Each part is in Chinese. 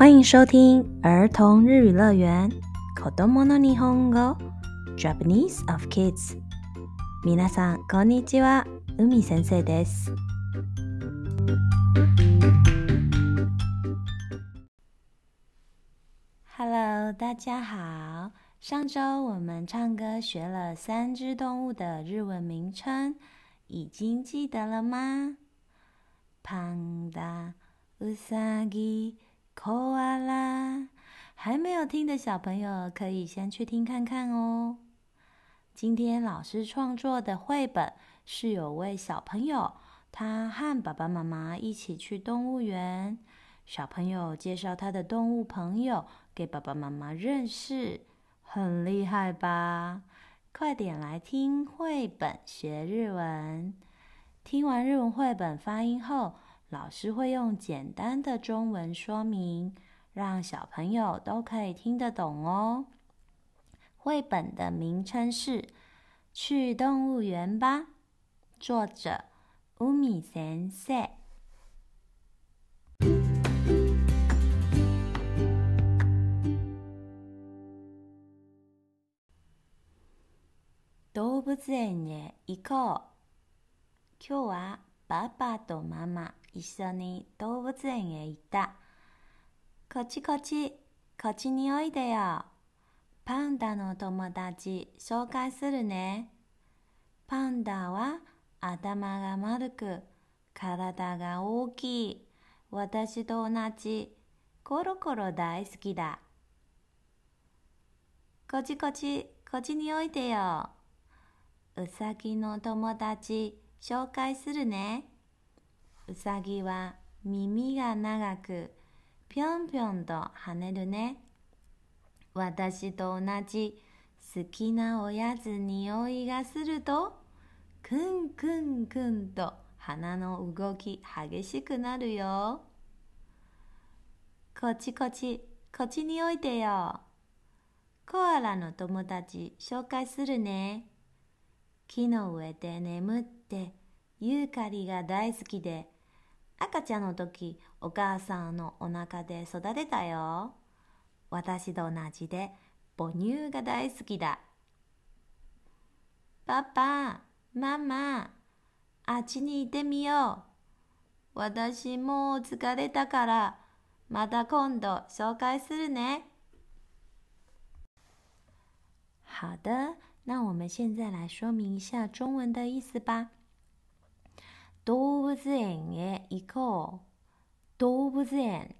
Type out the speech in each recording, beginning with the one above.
欢迎收听儿童日语乐园《Kodomo no Nihongo》，Japanese of Kids。皆さんこんにちは、海先生です。Hello，大家好。上周我们唱歌学了三只动物的日文名称，已经记得了吗？パン a ウサギ。哭完啦，还没有听的小朋友可以先去听看看哦。今天老师创作的绘本是有位小朋友，他和爸爸妈妈一起去动物园，小朋友介绍他的动物朋友给爸爸妈妈认识，很厉害吧？快点来听绘本学日文。听完日文绘本发音后。老师会用简单的中文说明，让小朋友都可以听得懂哦。绘本的名称是《去动物园吧》，作者乌米森塞。動物園に行こう。今日は。パパとママ一緒に動物園へ行った。こっちこっち、こっちにおいでよ。パンダの友達紹介するね。パンダは頭が丸く、体が大きい。私と同じ、コロコロ大好きだ。こっちこっち、こっちにおいでよ。うさぎの友達紹介するね。うさぎは耳が長くぴょんぴょんと跳ねるね。私と同じ好きなおやつ匂いがするとくんくんくんと鼻の動き激しくなるよ。こっちこっち、こっちにおいてよ。コアラの友達紹介するね。木の上で眠ってってユーカリが大好きで赤ちゃんの時お母さんのお腹で育てたよ私と同じで母乳が大好きだパパママあっちに行ってみよう私もう疲れたからまた今度紹介するね好的，那我们现在来说明一下中文的意思吧。动物园行一个動物園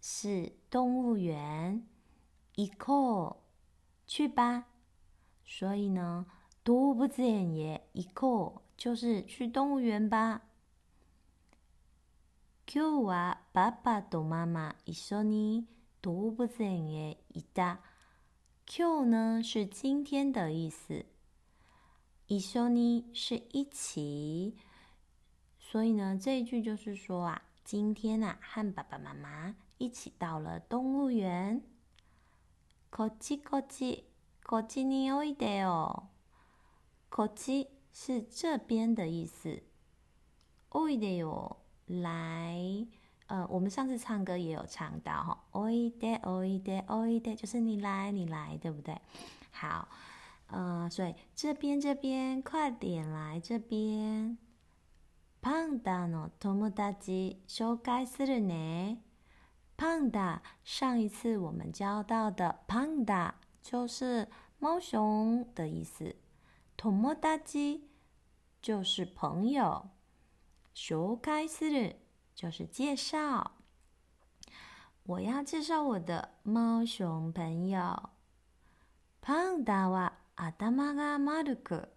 是动物园，一个去吧。所以呢，动物园的，一个就是去动物园吧。今日はパパとママ一緒に動物園へ行った。今天呢是今天的意思，一緒に是一起。所以呢，这一句就是说啊，今天啊，和爸爸妈妈一起到了动物园。こっちこっちこっちに来いでよ。こっち是这边的意思。来，呃，我们上次唱歌也有唱到哈，来来来来就是你来你来对不对？好，呃，所以这边这边快点来这边。パンダの友達紹介するね。パンダ，上一次我们教到的“パンダ”就是猫熊的意思，“友達”就是朋友，“紹介する”就是介绍。我要介绍我的猫熊朋友。パンダは頭が丸く、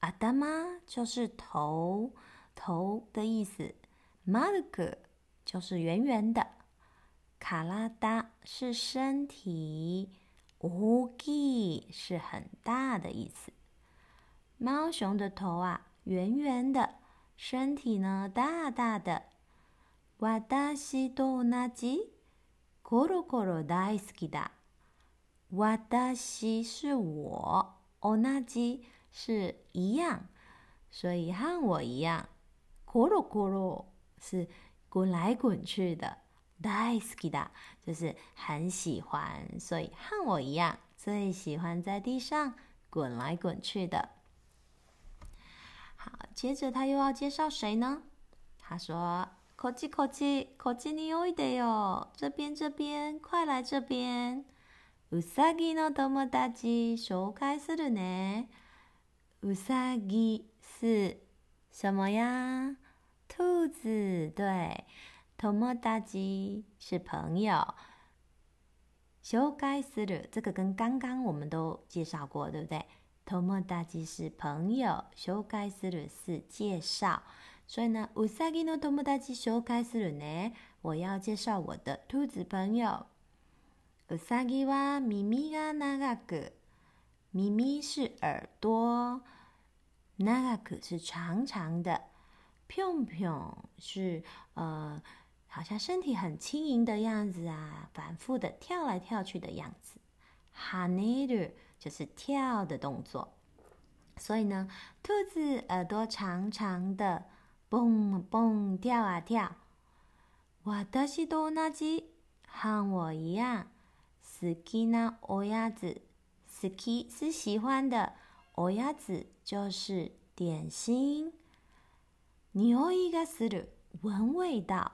頭就是头。头的意思，m a ッ就是圆圆的，卡拉达是身体，乌 g 是很大的意思。猫熊的头啊，圆圆的，身体呢，大大的。私たしと同じ、コロコロ大好きだ。私是我，同じ是一样，所以和我一样。咕噜咕噜是滚来滚去的 d a s u 就是很喜欢，所以和我一样最喜欢在地上滚来滚去的。好，接着他又要介绍谁呢？他说：“口技口技口技，你有一点哟，这边这边，快来这边。”乌萨基诺德摩大吉，紹介するね。ウサギ是什么呀？兔子对，トモダチ是朋友。紹介する这个跟刚刚我们都介绍过，对不对？トモダチ是朋友，紹介する是介绍。所以呢，ウサギのトモダチ紹介する呢，我要介绍我的兔子朋友。ウサギは耳が長く、耳は是耳朵，長く是长长的。砰砰是呃，好像身体很轻盈的样子啊，反复的跳来跳去的样子。h a n e t 就是跳的动作，所以呢，兔子耳朵长长的，蹦蹦跳啊跳。わた西多同じ、和我一样。好きなおやつ、好き是喜欢的，お鸭子就是点心。你有一个思路，闻味道。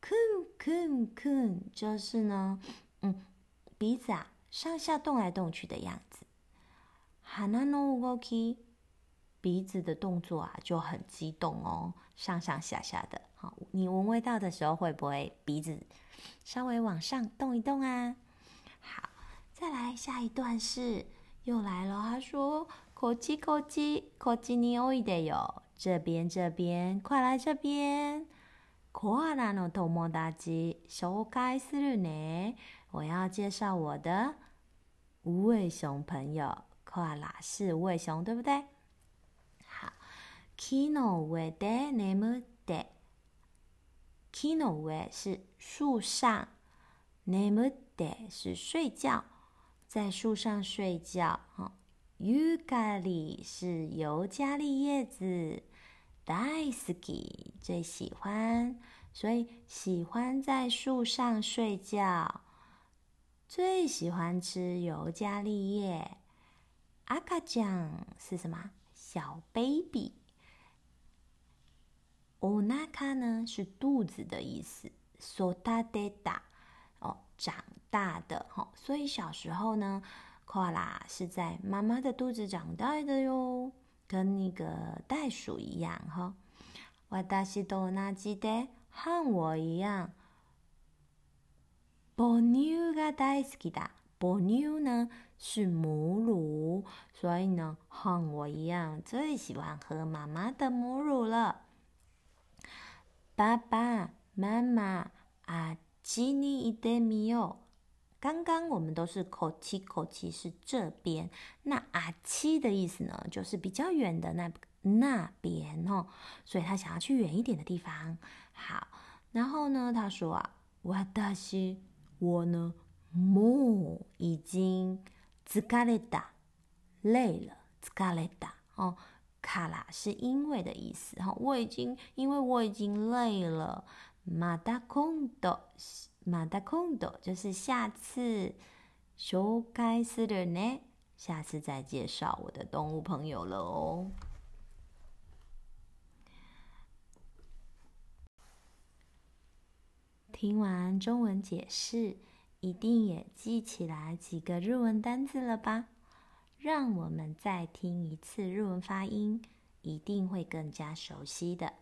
c u o n c o n c o n 就是呢，嗯，鼻子啊，上下动来动去的样子。hana no ugo ki，鼻子的动作啊就很激动哦，上上下下的。好，你闻味道的时候会不会鼻子稍微往上动一动啊？好，再来下一段是又来了，他说：kochi kochi k 这边这边，快来这边！コアラの友達紹介するね。我要介绍我的无尾熊朋友。コアラ是无尾熊，对不对？好，木の上で眠って。木の上是树上，眠って是睡觉，在树上睡觉。好、哦。尤加利是尤加利叶子，Daisy 最喜欢，所以喜欢在树上睡觉，最喜欢吃尤加利叶。阿卡酱是什么？小 baby。哦，那卡呢？是肚子的意思。So 大的哦，长大的哈，所以小时候呢。快啦，是在妈妈的肚子长大的哟，跟那个袋鼠一样哈。我大西多纳记得，和我一样，母牛个大是记得，母牛呢是母乳，所以呢和我一样最喜欢喝妈妈的母乳了。爸爸妈妈，啊，吉尼一点米有。刚刚我们都是口七口气是这边，那阿七的意思呢，就是比较远的那那边哦，所以他想要去远一点的地方。好，然后呢，他说啊 w h 西，我呢，o e 已经 z g a l 累了 z g a l 哦，卡拉是因为的意思哈，我已经因为我已经累了马达空的马达空斗就是下次修改时的呢，下次再介绍我的动物朋友了哦。听完中文解释，一定也记起来几个日文单字了吧？让我们再听一次日文发音，一定会更加熟悉的。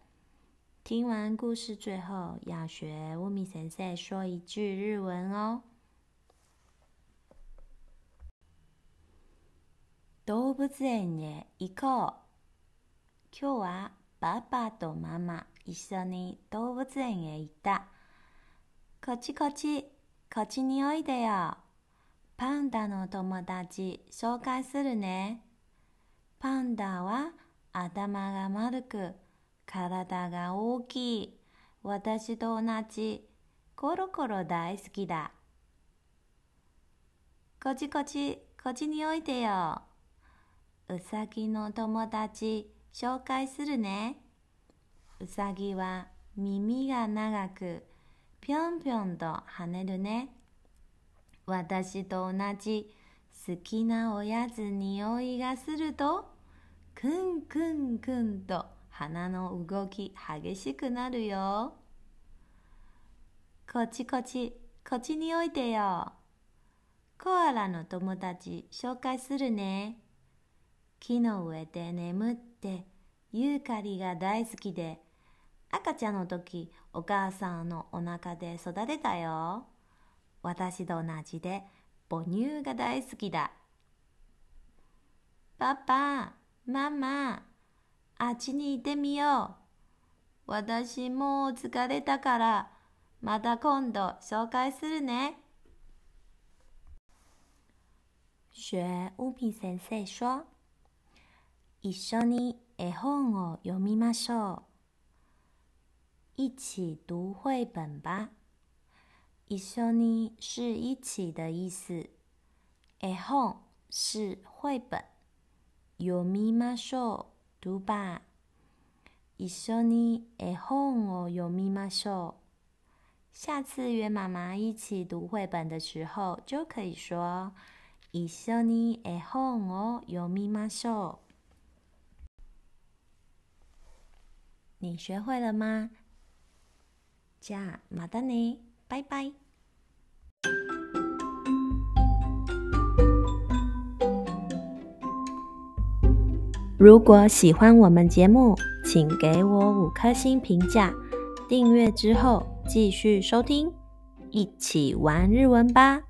听完故事最后，要学乌米先生说一句日文哦。動物園へ行こう。今日はパパとママ一緒に動物園へ行った。こっちこっち、こっちにおいでよ。パンダの友達紹介するね。パンダは頭が丸く、体が大きい。私と同じ。コロコロ大好きだ。こちこち、こっちにおいてよ。うさぎの友達、紹介するね。うさぎは耳が長く、ぴょんぴょんと跳ねるね。私と同じ好きなおやつにおいがすると、くんくんくんと鼻の動き激しくなるよ。こっちこっち、こっちにおいてよ。コアラの友達紹介するね。木の上で眠ってユーカリが大好きで赤ちゃんの時お母さんのお腹で育てたよ。私と同じで母乳が大好きだ。パパ、ママ、あっちに行ってみよう。私もう疲れたから、また今度紹介するね。学乌米先生说：“一緒に絵本を読みましょう。一起读绘本吧。一緒に是一起的意思。絵本是绘本。読みましょう。读吧，一緒にえほを読みましょう。下次约妈妈一起读绘本的时候，就可以说“一緒にえほを読みましょう”。你学会了吗？加马丹尼，拜拜。如果喜欢我们节目，请给我五颗星评价，订阅之后继续收听，一起玩日文吧。